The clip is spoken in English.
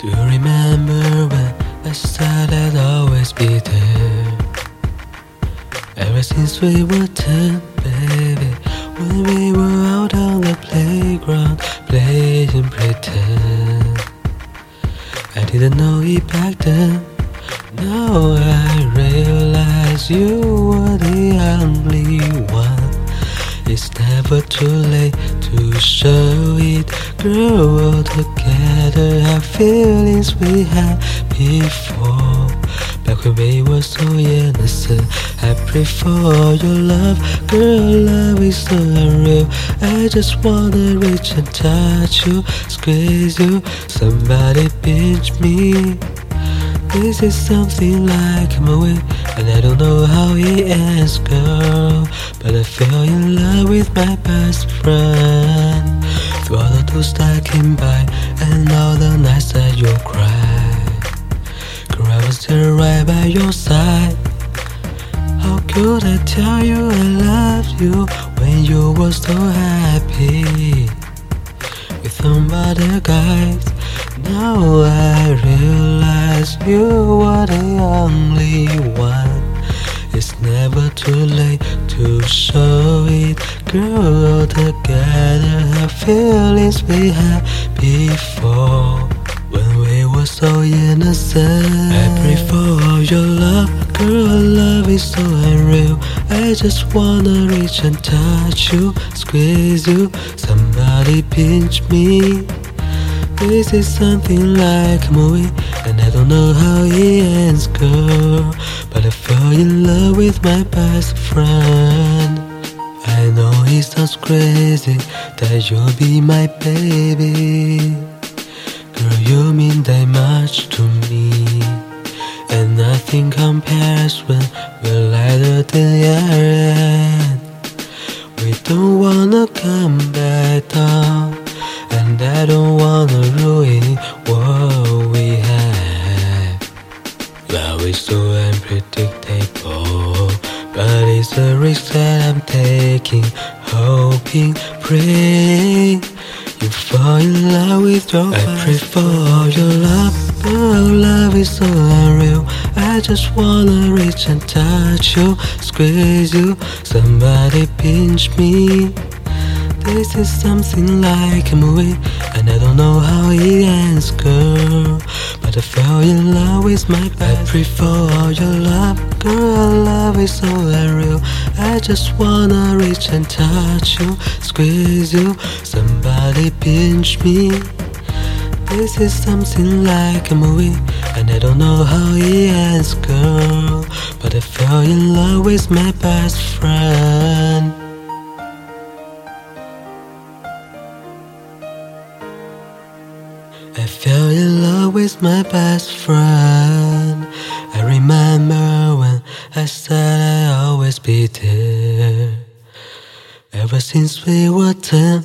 Do you remember when I said I'd always be there? Ever since we were ten, baby, when we were out on the playground playing pretend. I didn't know it back then. Now I realize you were the only one. It's never too late to show it. Girl, all together our feelings we had before. Back when we were so innocent, I pray for your love. Girl, love is so unreal. I just wanna reach and touch you, squeeze you. Somebody pinch me. This is something like a movie, and I don't know how it ends, girl. But I fell in love with my best friend. Through all the those that came by, and all the nights that you cried. Girl, I was there right by your side. How could I tell you I loved you when you were so happy with somebody guys? Now to show it. Girl, all together have feelings we had before. When we were so innocent, I pray for all your love. Girl, love is so unreal. I just wanna reach and touch you, squeeze you. Somebody pinch me. This is something like a movie, and I don't know how it ends, girl. But I fell in love with my best friend. I know it sounds crazy that you'll be my baby. Girl, you mean that much to me. And nothing compares when we're lighter than air. We don't wanna come back down. And I don't wanna it's a risk that I'm taking. Hoping, praying you fall in love with your I pray for your love, but love is so unreal. I just wanna reach and touch you, squeeze you. Somebody pinch me. This is something like a movie, and I don't know how it ends, girl. But I fell in love with my best. I pray for your love, girl. Love is so unreal. I just wanna reach and touch you, squeeze you. Somebody pinch me. This is something like a movie, and I don't know how it ends, girl. But I fell in love with my best friend. I fell in love with my best friend. I remember when I said be there. Ever since we were ten,